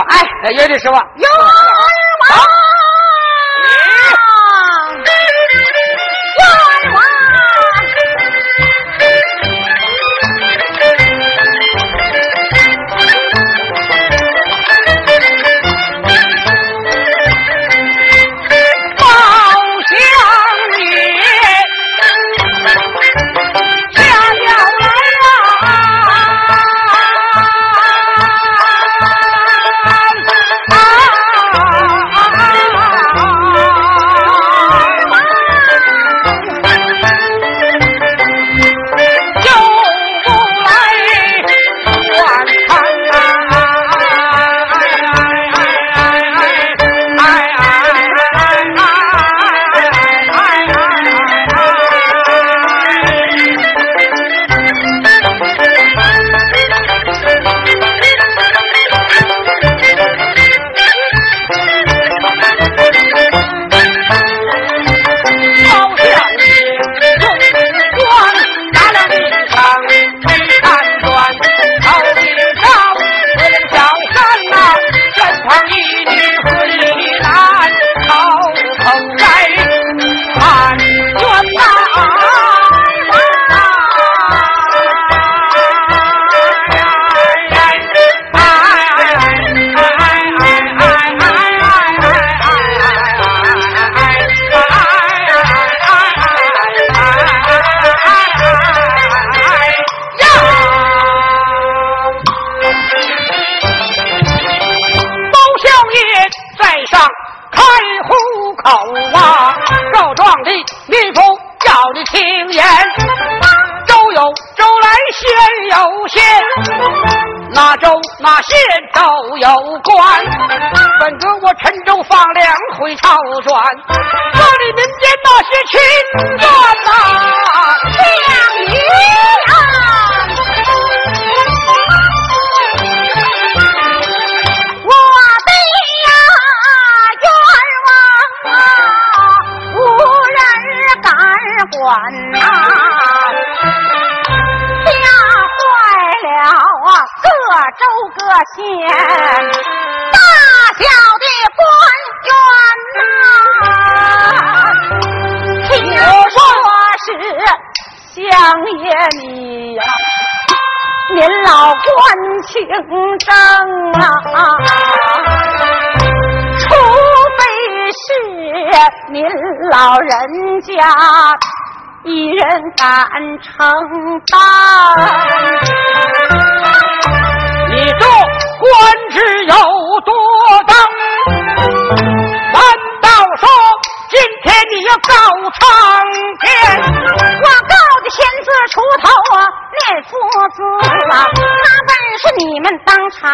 哎，有的是吧？有儿有官本官我陈州放粮回朝转这里民间那些亲眷呐相遇啊我的呀冤枉啊无人敢管呐周各县大小的官员呐听说是乡爷你呀您老官清正啊除非是您老人家一人敢承担你这官职有多当？难道说今天你要告苍天？我告的天子出头啊，念父子啊，他本是你们当朝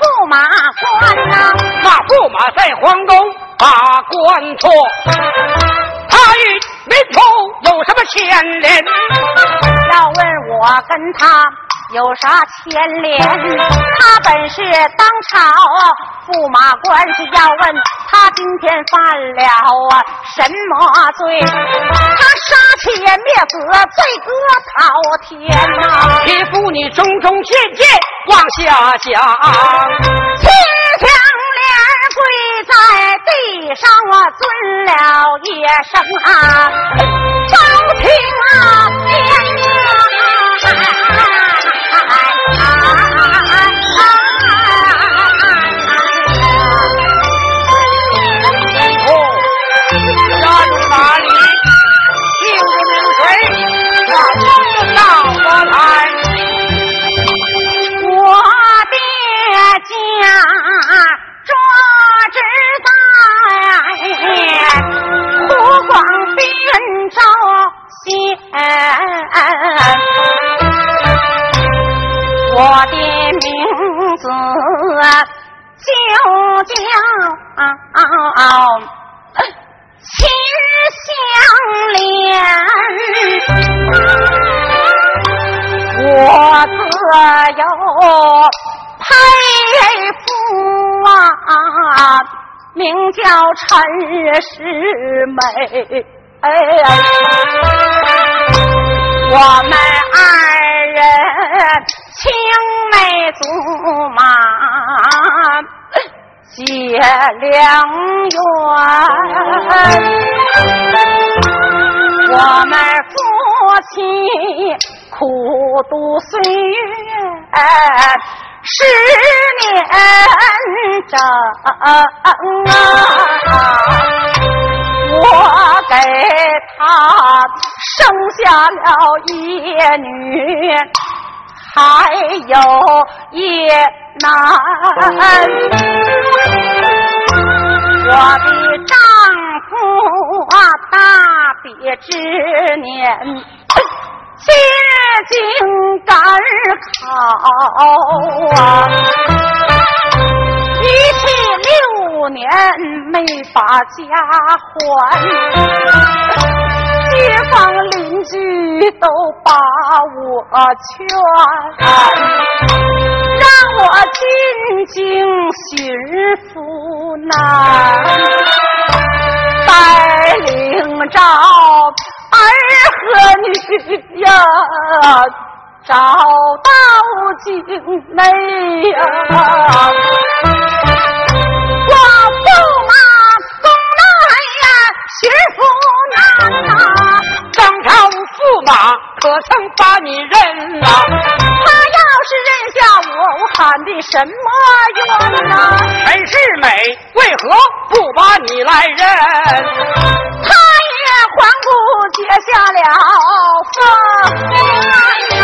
驸马官呐，那驸马在皇宫把官做。他与民族有什么牵连？要问我跟他有啥牵连？他本是当朝驸马官，是要问他今天犯了啊什么罪？他杀妻灭子，罪恶滔天呐！替父你种种见见往下想。跪在地上，我尊了一声啊，朝廷啊，天我的名字就叫秦香莲，我自有佩服啊，名叫陈世美。哎我们二人青梅竹马，结良缘。我们夫妻苦度岁月十年整啊。我给他生下了一女，还有一男。我的丈夫啊，大别之年，接近赶考啊，一去多年没把家还，街坊邻居都把我劝，让我进京寻夫难，带领着儿和女呀，找到京内呀。张朝驸马可曾把你认呐？他要是认下我，我喊的什么冤呐？陈世美为何不把你来认？他也还不结下了婚呀。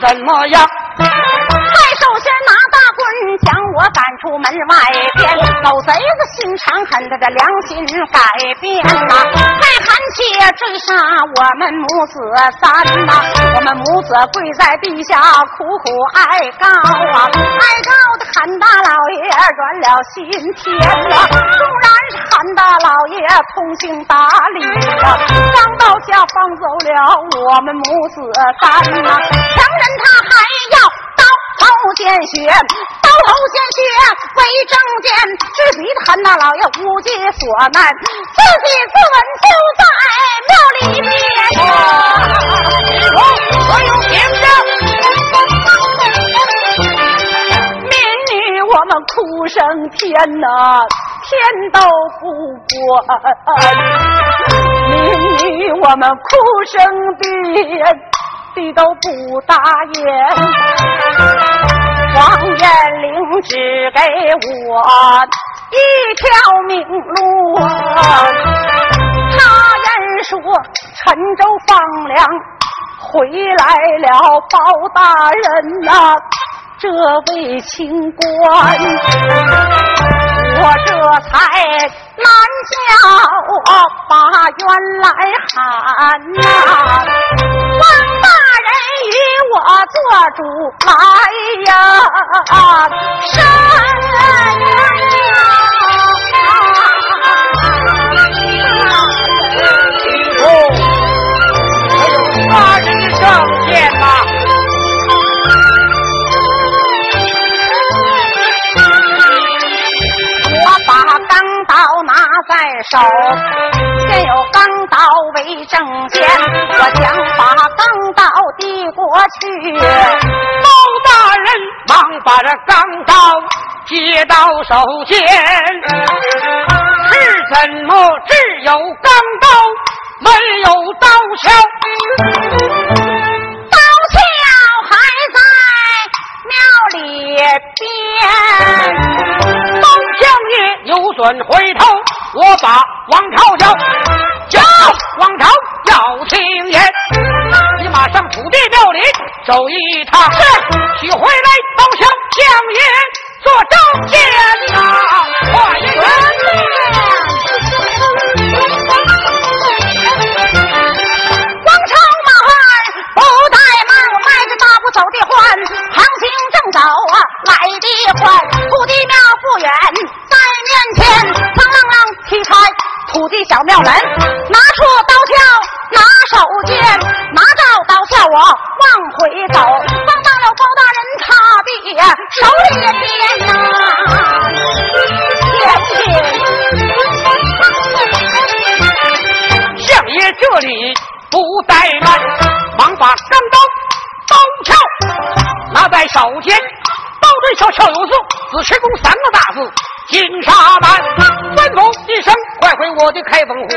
怎么样？我赶出门外边，老贼子心肠狠，他的良心改变呐！再喊起追杀我们母子三呐！我们母子跪在地下苦苦哀告啊！哀告的韩大老爷软了心田呐！纵然是韩大老爷通情达理呀，刚到家放走了我们母子三呐！强人他还要。刀头见血，刀头见血为证件，至于韩大老爷无计所难，自己自刎就在庙里边。我有凭证，民女我们哭声天呐，天都不管；民女我们哭声地。地都不答言，王延龄只给我一条明路。他人说陈州放粮回来了，包大人呐，这位清官，我这才拦轿把冤来喊呐，王大人。与我做主来呀，生呀！清楚，还有杀人证件吗？我把钢刀拿在手，先有钢刀为证件，我将把钢刀。递过去，包大人忙把这钢刀接到手间，是怎么只有钢刀没有刀鞘？忙把钢刀刀鞘拿在手间，刀对鞘，鞘有字，子持公三个大字。金沙满，吩咐一声，快回我的开封府。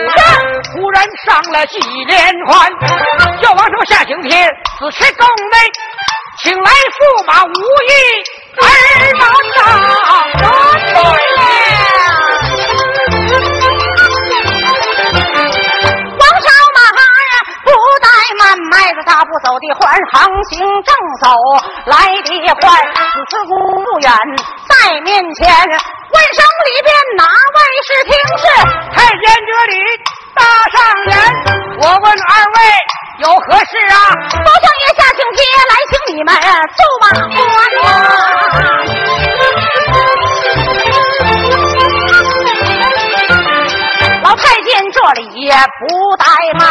忽然上了几连环，叫王朝下请帖，此去宫内，请来驸马无意儿马上。王慢，迈着大步走的缓，航行正走来的快，此次公不远在面前。问声里边哪位是听事？太监这里大上言，我问二位有何事啊？包相爷下请帖来请你们奏马官。太监这里不怠慢，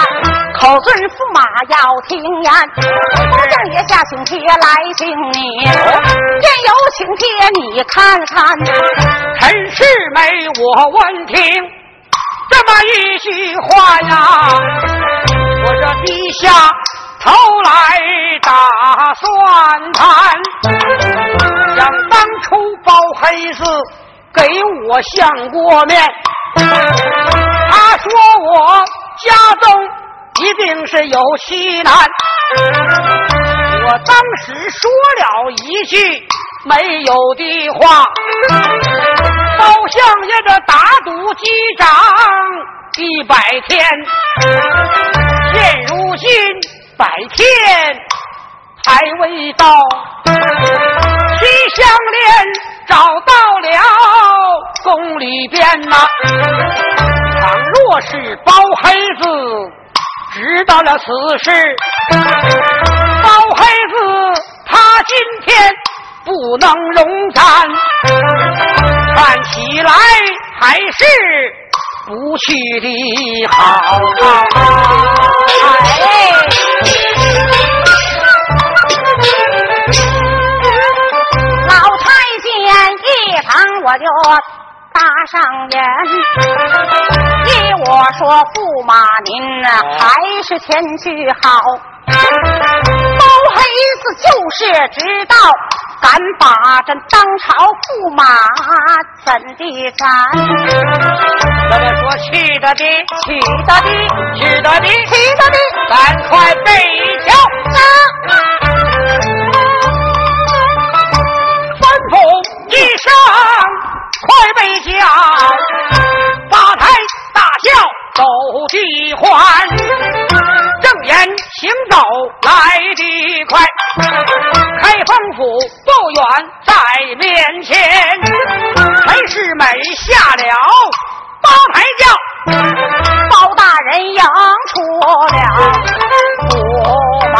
口尊驸马要听言。包相爷下请帖来请你，见有请帖你看看。陈世美，我闻听这么一句话呀，我这低下头来打算盘，想当初包黑子给我相过面，他说我家中一定是有妻男，我当时说了一句没有的话。包相爷这打赌击掌一百天，现如今百天还未到，七相连找到了宫里边呐。倘若是包黑子知道了此事，包黑子他今天不能容咱。看起来还是不去的好。哎，老太监一旁我就搭上眼，依我说，驸马您还是前去好。包黑子就是知道。敢把这当朝驸马怎地斩？我们说去的的，去的的，去的的，去的的，赶快备轿。吩咐一声，快备轿，八抬大轿走地欢，正言行走来得快。开封府不远在面前，陈世美下了八抬轿，包大人迎出了府门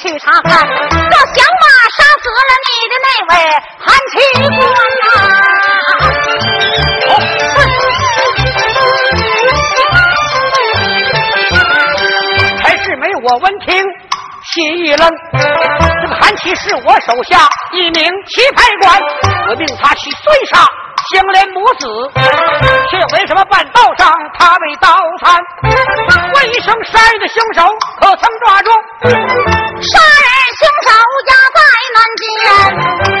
去查看，这响马杀死了你的那位韩七官呐！我闻听心一冷，这个韩琦是我手下一名棋牌官，我命他去追杀相连母子，却为什么半道上他未到参？问一声杀人的凶手可曾抓住？杀人凶手押在南京，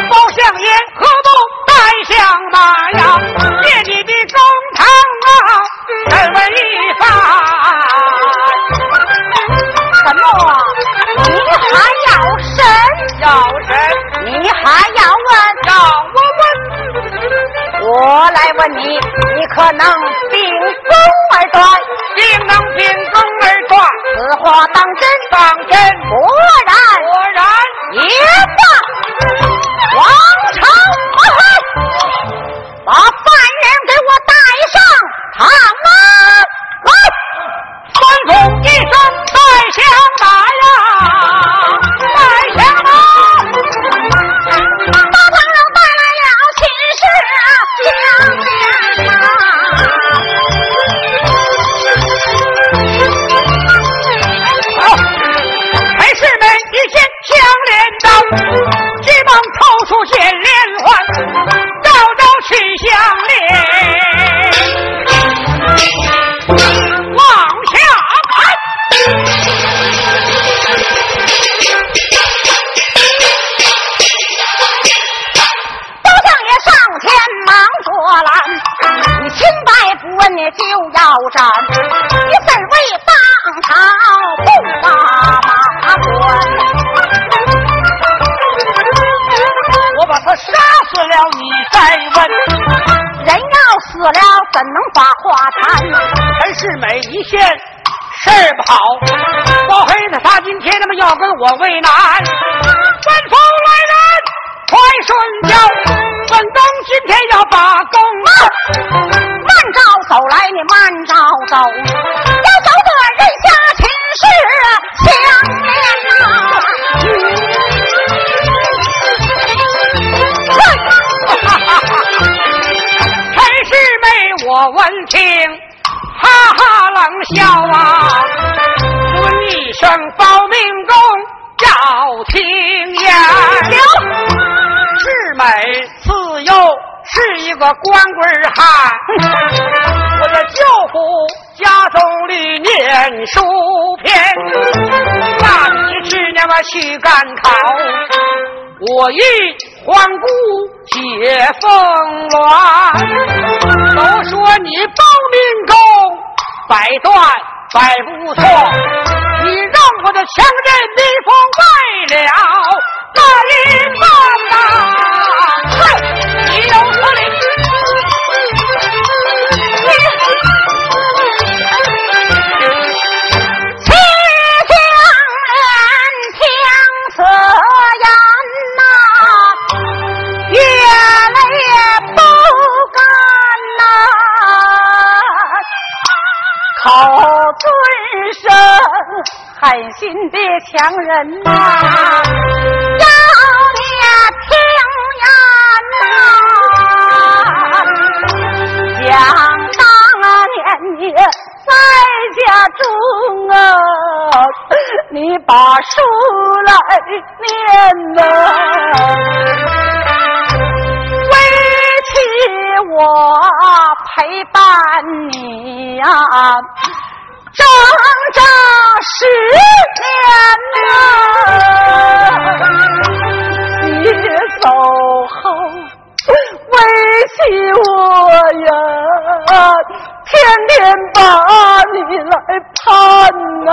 包相爷何不带相马呀？借你的公堂啊，再问一番。什么？你还要审？要审，你还要我来问你，你可能秉公而断？定能秉公而断，此话当真？当真果然，果然。也罢。王朝，把犯人给我带上堂啊！来。吩咐一声就要斩，你怎为当朝不把马官？我把他杀死了，你再问。人要死了怎能把话谈？陈世美一线事儿不好，包黑子他今天他妈要跟我为难。走，要走的人下亲事相连呐。陈世美，我闻听，哈哈冷笑啊，问一声保命功要听言。世美自幼是一个光棍汉，去赶考，我欲黄姑解风鸾。都说你报民功百断百不错，你让我的强人逆风败了那一方呐！狠心的强人呐，要你听言呐，想当年你在家中啊，你把书来念呐，为妻我陪伴你呀、整整十年呐、你走后。为起我呀，天天把你来盼呐、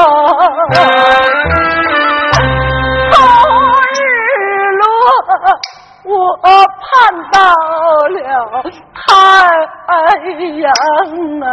后日落，我盼到了太阳啊，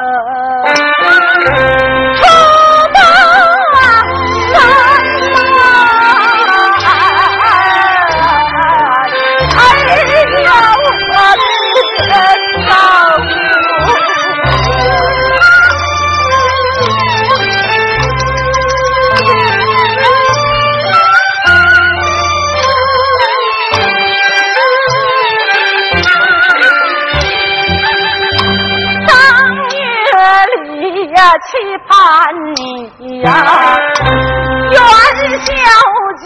期，盼你呀，元宵佳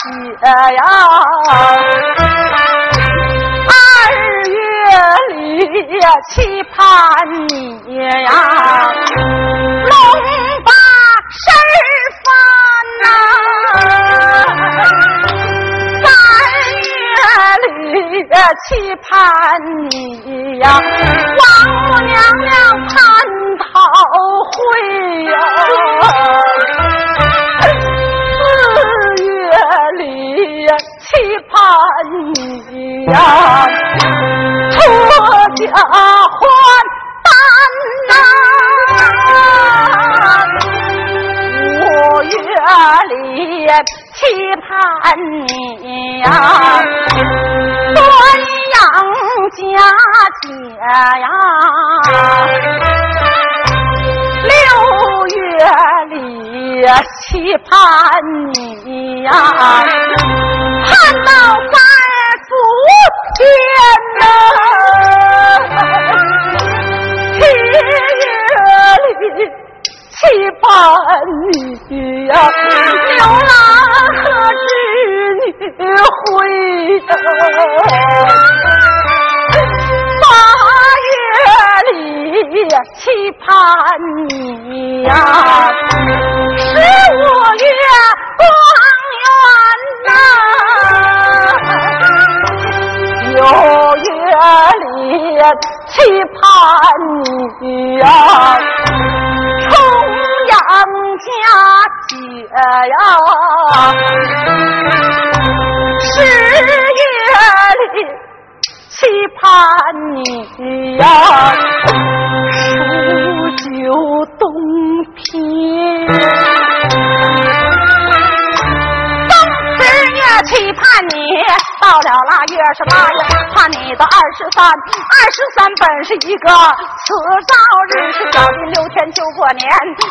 节呀，二月里呀期盼你呀，龙把身翻呐，三月里呀期盼你呀，王母娘娘蟠桃好会呀，四月里期盼你呀，出家还丹呐，五月里期盼你呀，端阳佳节呀。六月里期盼你呀，盼到三伏天呐，七月里期盼你呀，牛郎和织女会呀。八月里期盼你呀，十五月光圆呐，九月里期盼你呀，重阳佳节呀，十月里。期盼你呀，有冬天。期盼你，到了腊月是八月，盼你到二十三。二十三本是一个此朝日，是小弟六天就过年。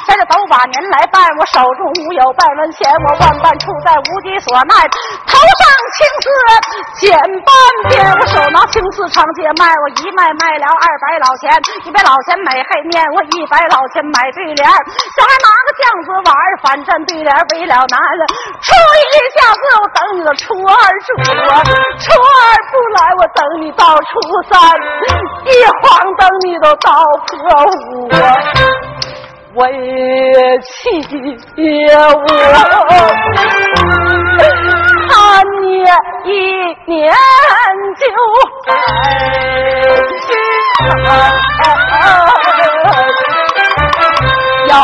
在这都把年来办，我手中无有半文钱，我万般处在无计所奈。头上青丝剪半边，我手拿青丝长街卖，我一卖卖了二百老钱，一百老钱买黑面，我一百老钱买对联。小孩拿个酱子碗，反站对联为了难。初一下子我等你到初二初啊，初二不来我等你到初三，一晃等你都到破五啊。为妻我看你一年就要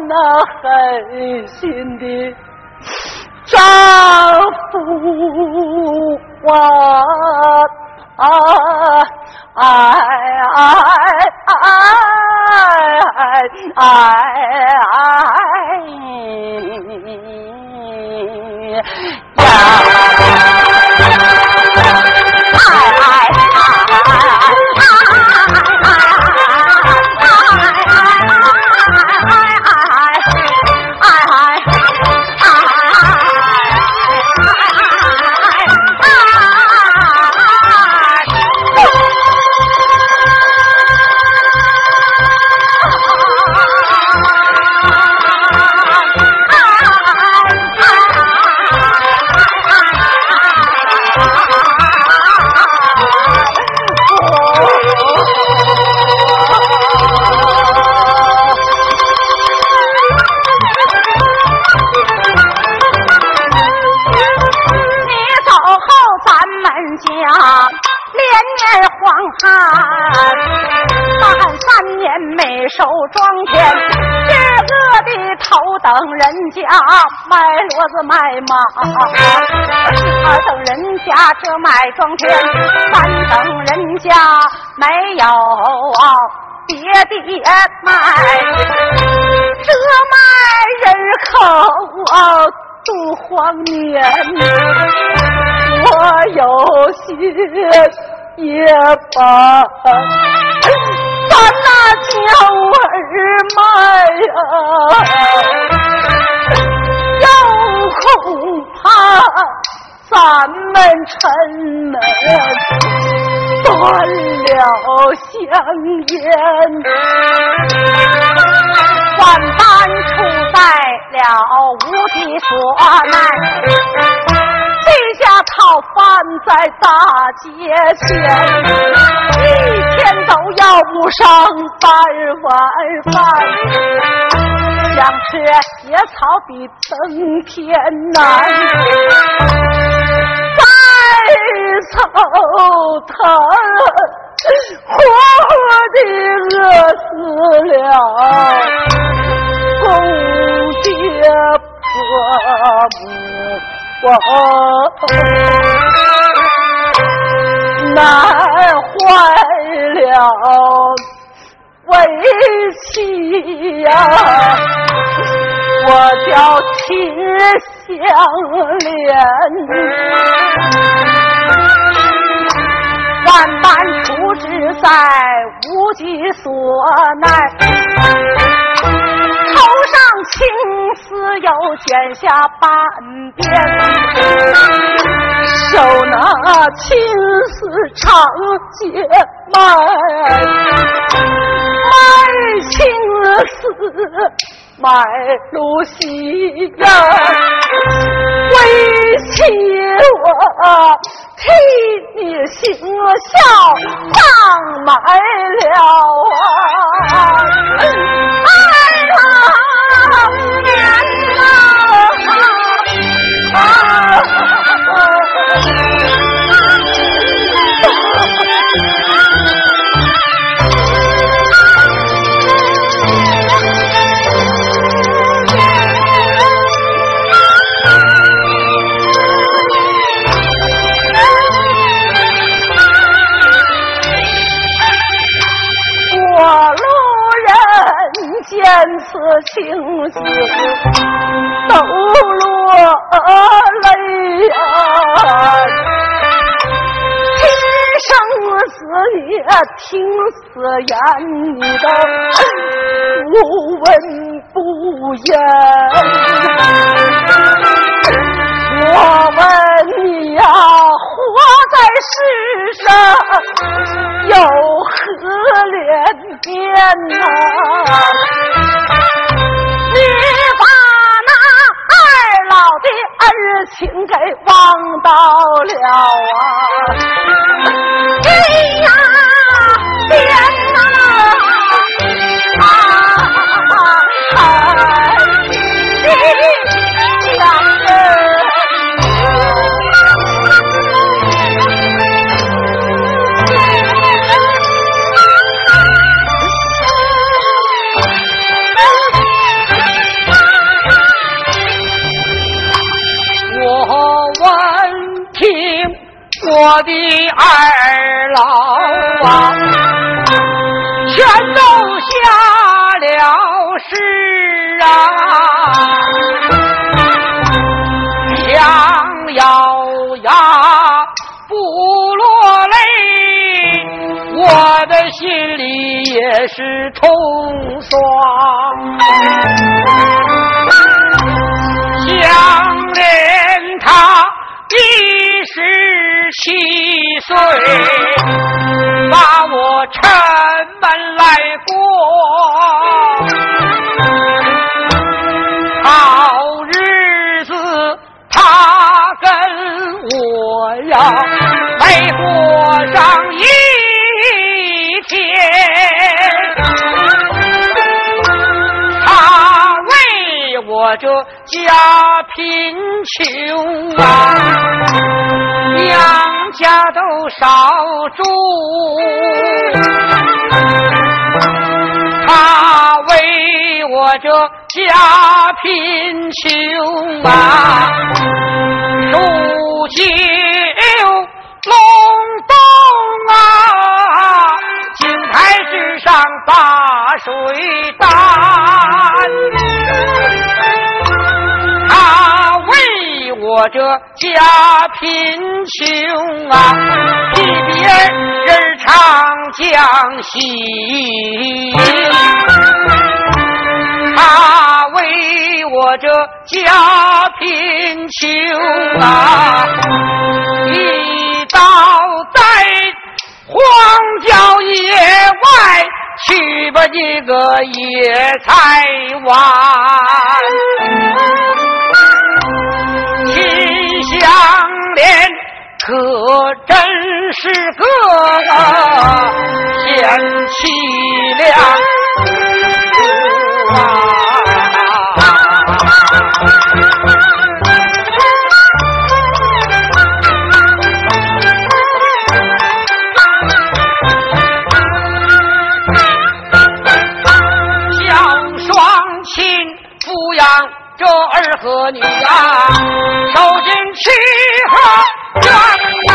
那狠心的丈夫啊！哎哎哎哎哎哎人家卖骡子卖马，二等人家这卖庄田，三等人家没有别的卖，这卖人口啊度荒年，我有心也罢，咱那叫儿卖呀，咱们城门断了香烟，万般处在了无计所奈。地下讨饭在大街前，一天都要不上半碗饭，想吃野草比登天难，再头疼，活活的饿死了公爹婆母。难坏了为妻呀，我叫秦香莲，万般处置在无计所奈。青丝又剪下半边，手拿青丝长街卖，卖青丝卖露西呀，为妻我替你行孝，葬埋了啊！哎呀！此是啊，想咬牙不落泪，我的心里也是痛爽。想念他一时。七岁把我城门来过，好日子他跟我呀没过上我这家贫穷啊。娘家都少住，他为我这家贫穷啊，煮酒隆冬啊，井台之上把水担。我这家贫穷啊，比别人唱江西，他为我这家贫穷啊，一刀在荒郊野外去把一个野菜挖，心相连可真是个贤妻良。母啊这儿和女啊，受尽吃喝冤狠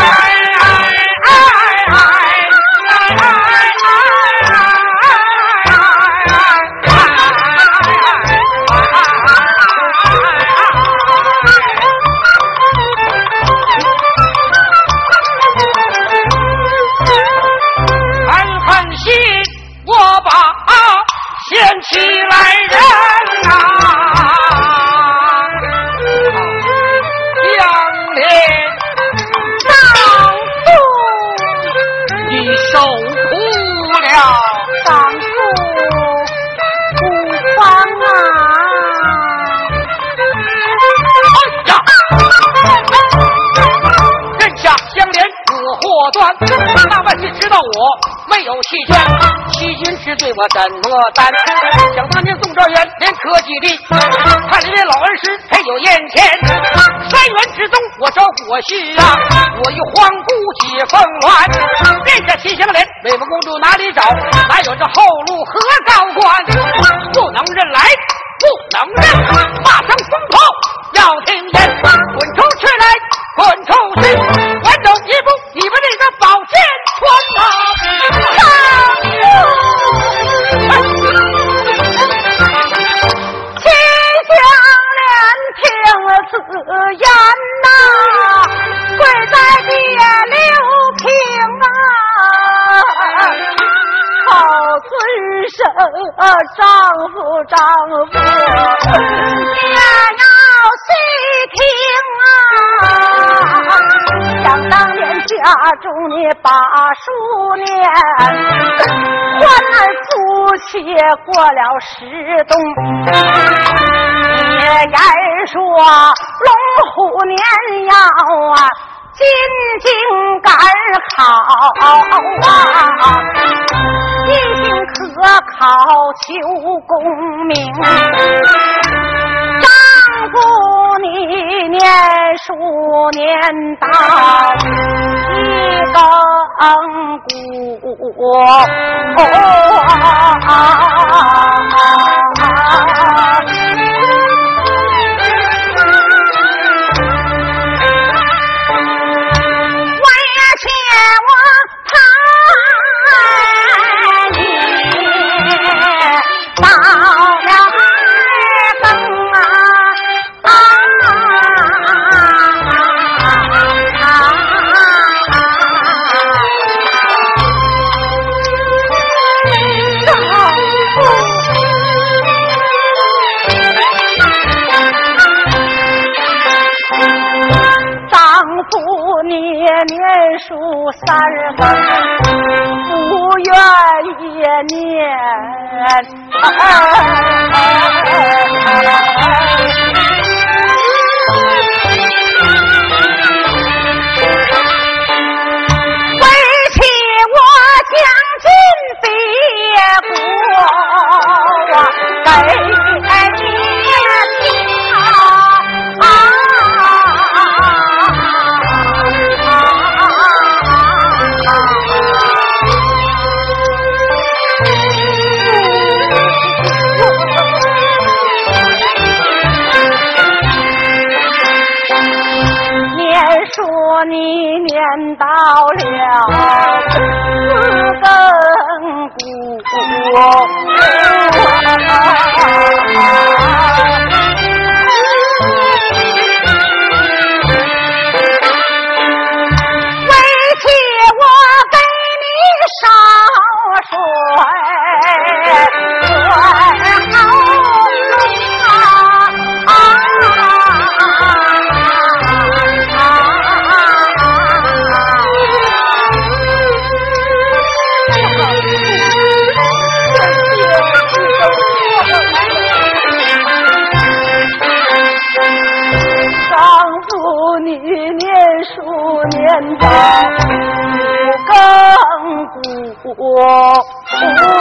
没有弃权，欺君之罪我怎么担？想当年宋状元连科举力，看里面老恩师才有眼前。三元之中我招火婿啊，我与皇姑结凤鸾。殿下秦香莲，为我公主哪里找？哪有这后路何高官？不能认来，不能认，马上封炮要听言，尊神丈夫丈夫，也要细听啊。想当年家中你把书念，欢儿夫妻过了十冬。也言说龙虎年要啊，金井杆好啊，一心可考求功名。丈夫你念书念到一更鼓，我数三更，不愿意念。人走亘古。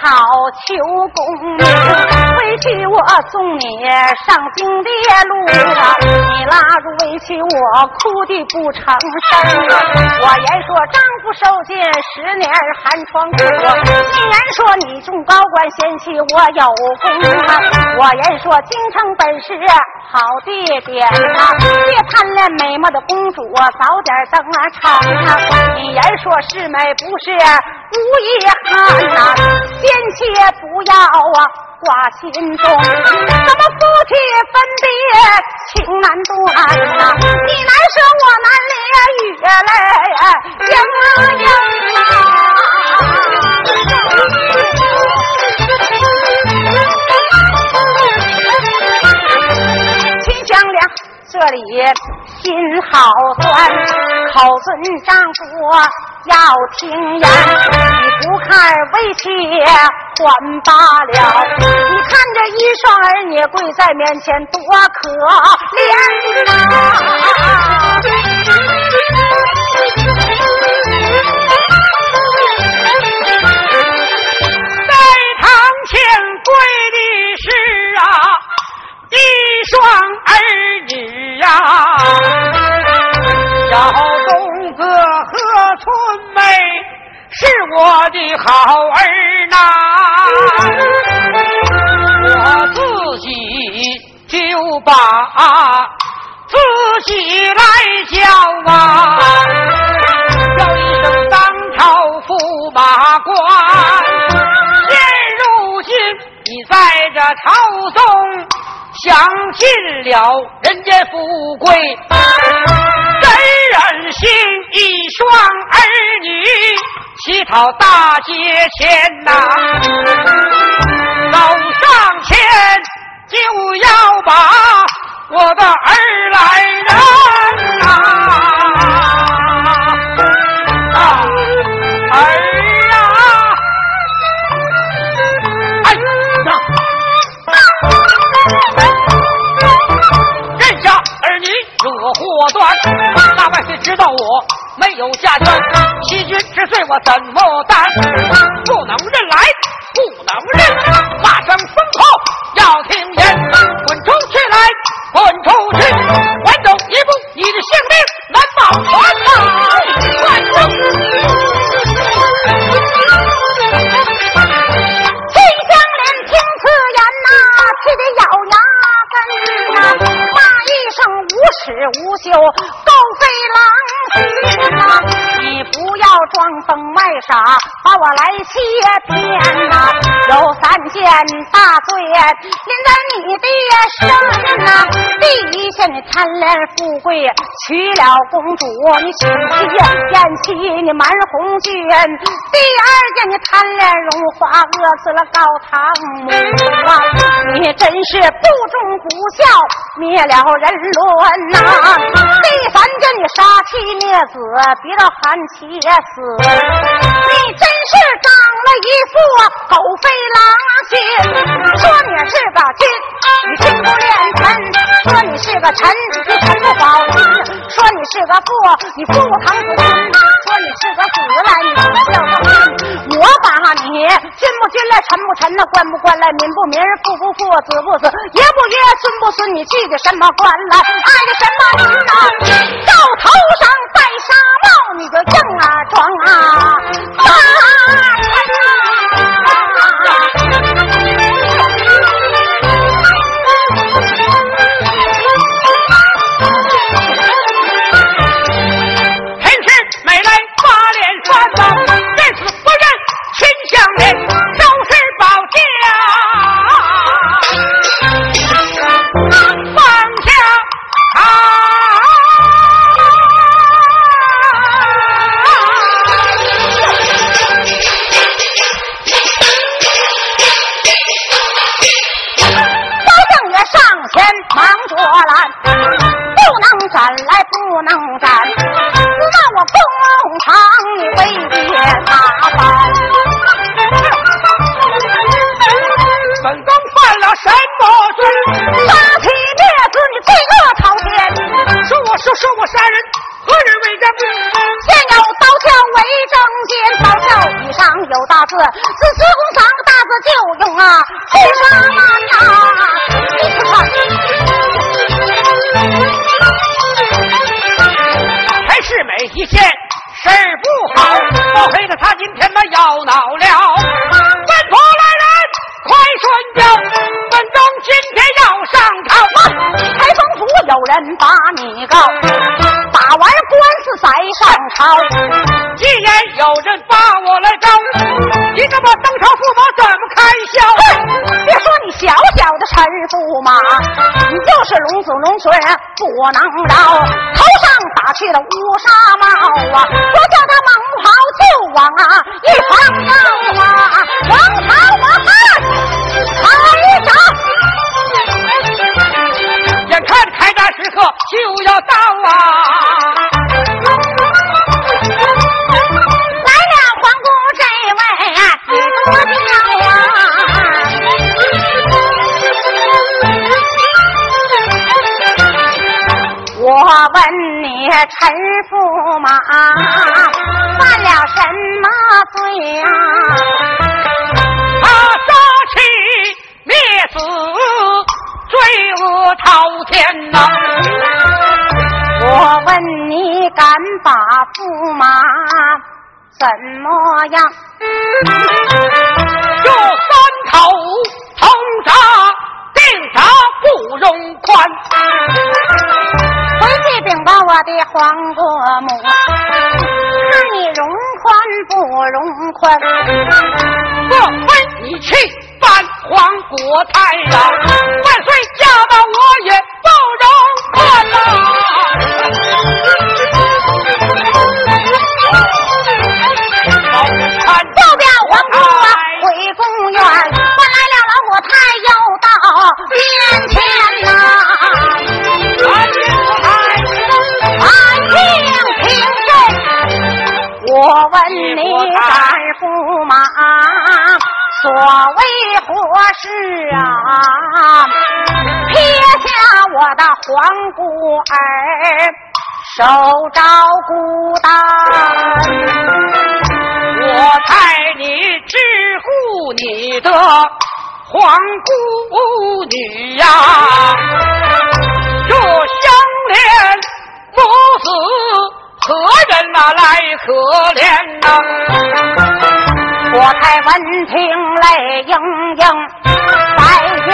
考求功名。围棋我送你上京的路，你拉住围棋我哭的不成声。我言说张受尽十年寒窗苦，你言说你中高官嫌弃我有功啊。我言说京城本是好地点啊，别贪恋美貌的公主早点登城。你言说是美。不是无遗憾呐，贤妻不要啊挂心中，咱们夫妻分别情难断呐，你难舍我难离，月泪盈盈啊。秦香莲这里心好酸，老尊丈夫。要听言，你不看为妻还罢了，你看这一双儿女跪在面前多可怜呐！在堂前跪的是啊。一双儿女呀。春梅是我的好儿呐，我自己就把自己来叫啊，叫一声当朝驸马官。享尽了人间富贵。真忍心一双儿女乞讨大街前呐，走上前就要把我的儿来认呐，知道我没有家眷，欺君之罪我怎么担？不能认来，不能认，骂声封侯要听言，滚出大罪临在你的身呐！第一件你贪恋富贵，娶了公主你娶妻厌妻你瞒红军；第二件你贪恋荣华，饿死了高堂母啊！你真是不忠不孝，灭了人伦。呐，第三件你杀妻灭子，逼到韩妻死，你真是长了一副狗肺狼心。说你是个君，你心不恋臣；说你是个臣，你臣不保君；说你是个父，你父不疼子孙；说你是个子来，你不孝子孙。我把你君不君来，臣不臣，那官不官来，民不民，父不父，子不子，爷不爷，孙不孙，你记的什么官来？什么名啊？到头上戴纱帽，你就硬啊装啊大臣龙子龙孙不能饶。头上打去了乌纱帽啊，我叫他猛跑就往啊陈驸马犯了什么罪呀、他杀妻灭子，罪恶滔天呐！我问你，敢把驸马怎么样？这三口通杀，定杀不容宽。回去禀报我的皇国母，看你容宽不容宽？莫非你去犯皇国太呀？万岁驾到我也不容宽呐！看就表皇姑啊回宫院，换来了老母太又到面前问你，敢驸马所为何事啊？撇下我的皇姑儿，手着孤单。我猜你只顾你的皇姑女呀，这可怜呐、我太闻听泪盈盈，白叫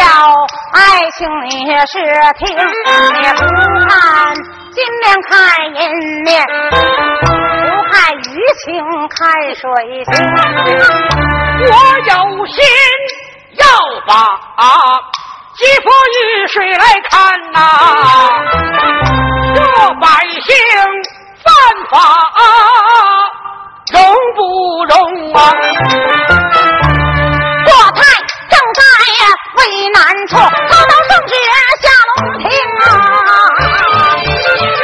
爱情你是听，你不看金面看银面，不看雨情看水情。我有心要把肌肤与水来看呐、这百姓犯法容不容啊？国太正在为难处，遭到圣旨下龙庭啊！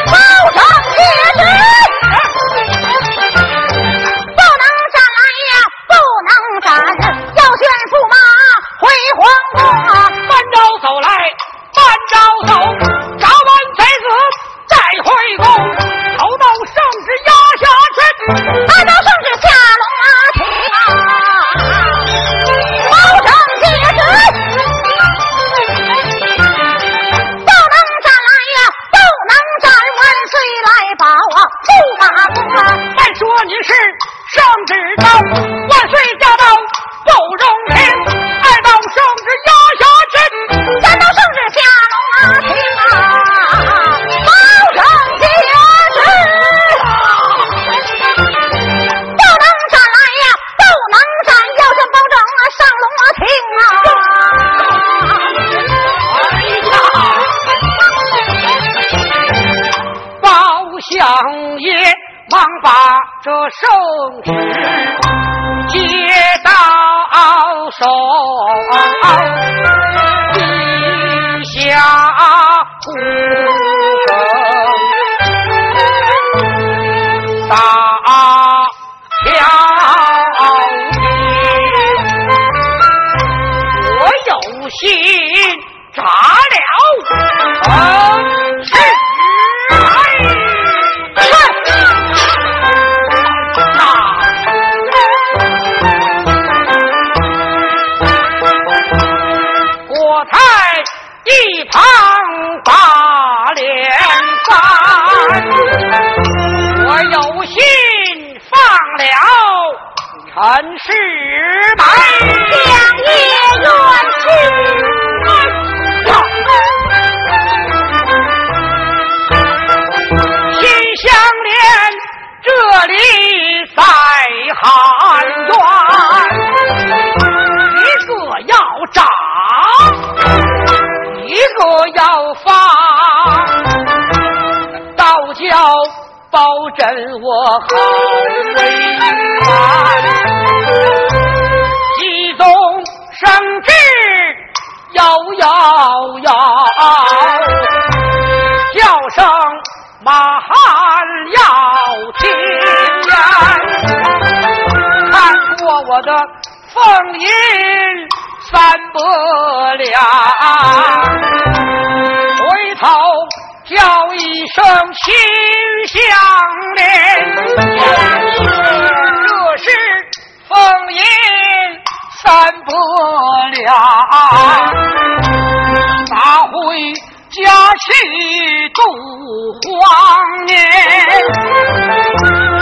报上帖旨，不能斩来呀，不能斩，要宣驸马回皇宫啊！慢招走来，慢招走，杀完贼子。再回宫，去。按照圣旨下龙啊庭啊！报上帖旨，不能斩来呀，不能斩，万岁来保啊！驸马公啊！再说你是圣旨到，圣旨接到手，陛下。我要发道教保证我后悔一中生智摇摇摇叫声马汉要听见看过我的凤印三伯俩，回头叫一声亲相连，这是封印三伯俩，拿回家去度荒年，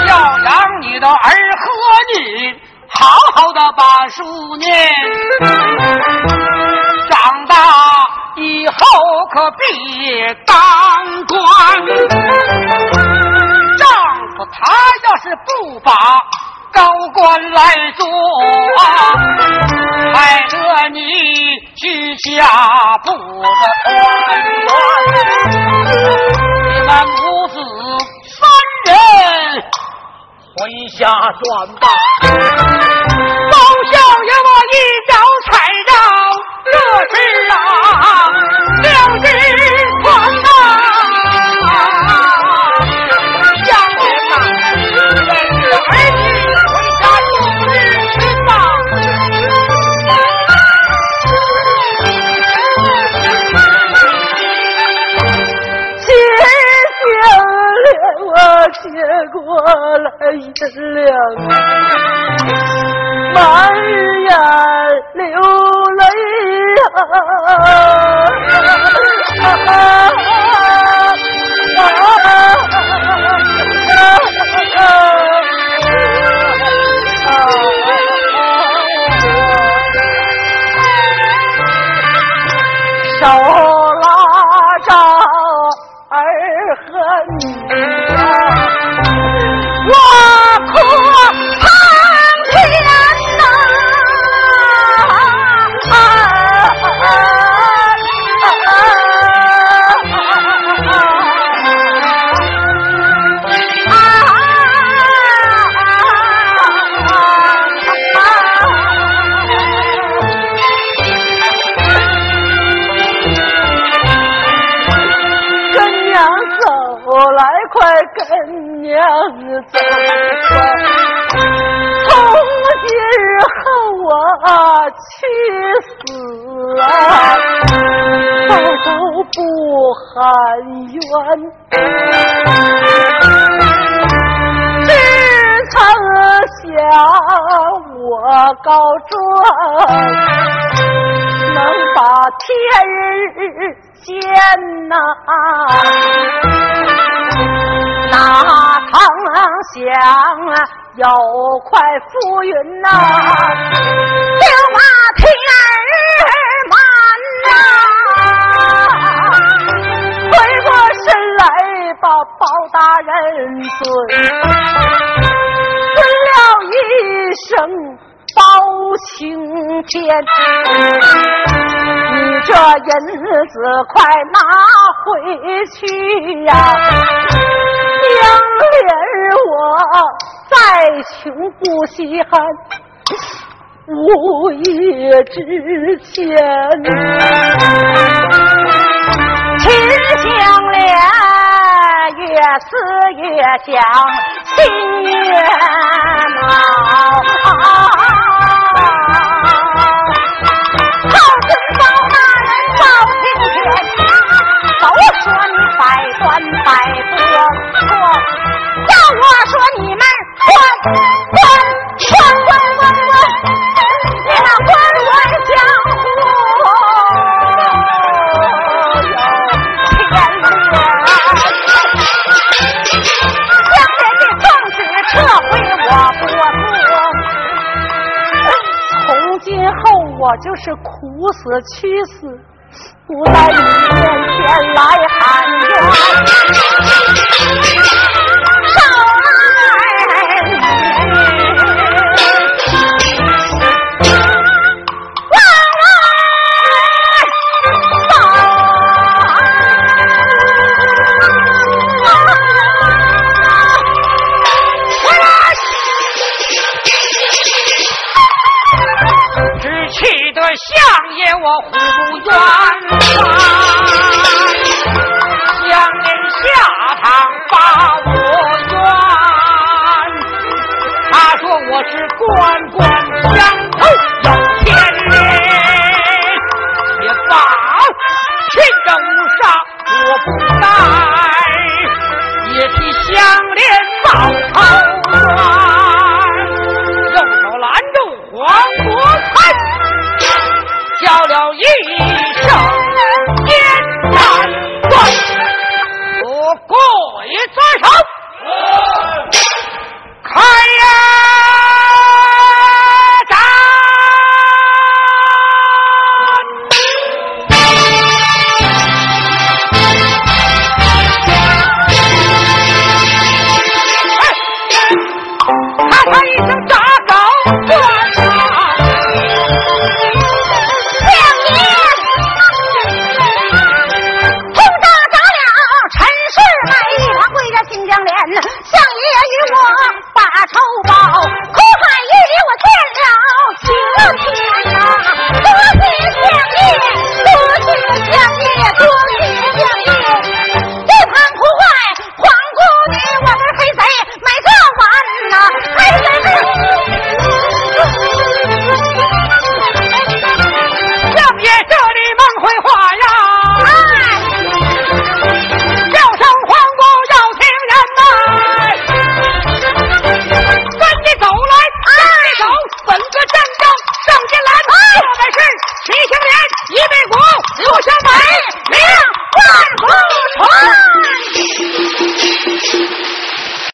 要养你的儿和女。好好的把书念长大以后可别当官。丈夫他要是不把高官来做，害得你居下不得团圆。你们母子三人回下转吧。包小爷我一脚踩到这是。接过来银两，满眼流泪啊。高壮，能把天日见呐。哪曾想啊有块浮云呐，就把天儿瞒呐，回过身来把包大人尊，尊了一声晴天你这银子快拿回去呀。我再穷不稀罕无意之间秦香莲越思越想心越恼。我说你百端百多错，要我说你们官官官官官，你们滚滚江湖有天良，将人的状纸撤回我国土。从今后我就是苦死屈死，不在你面前来喊冤。只气得相爷我呼不冤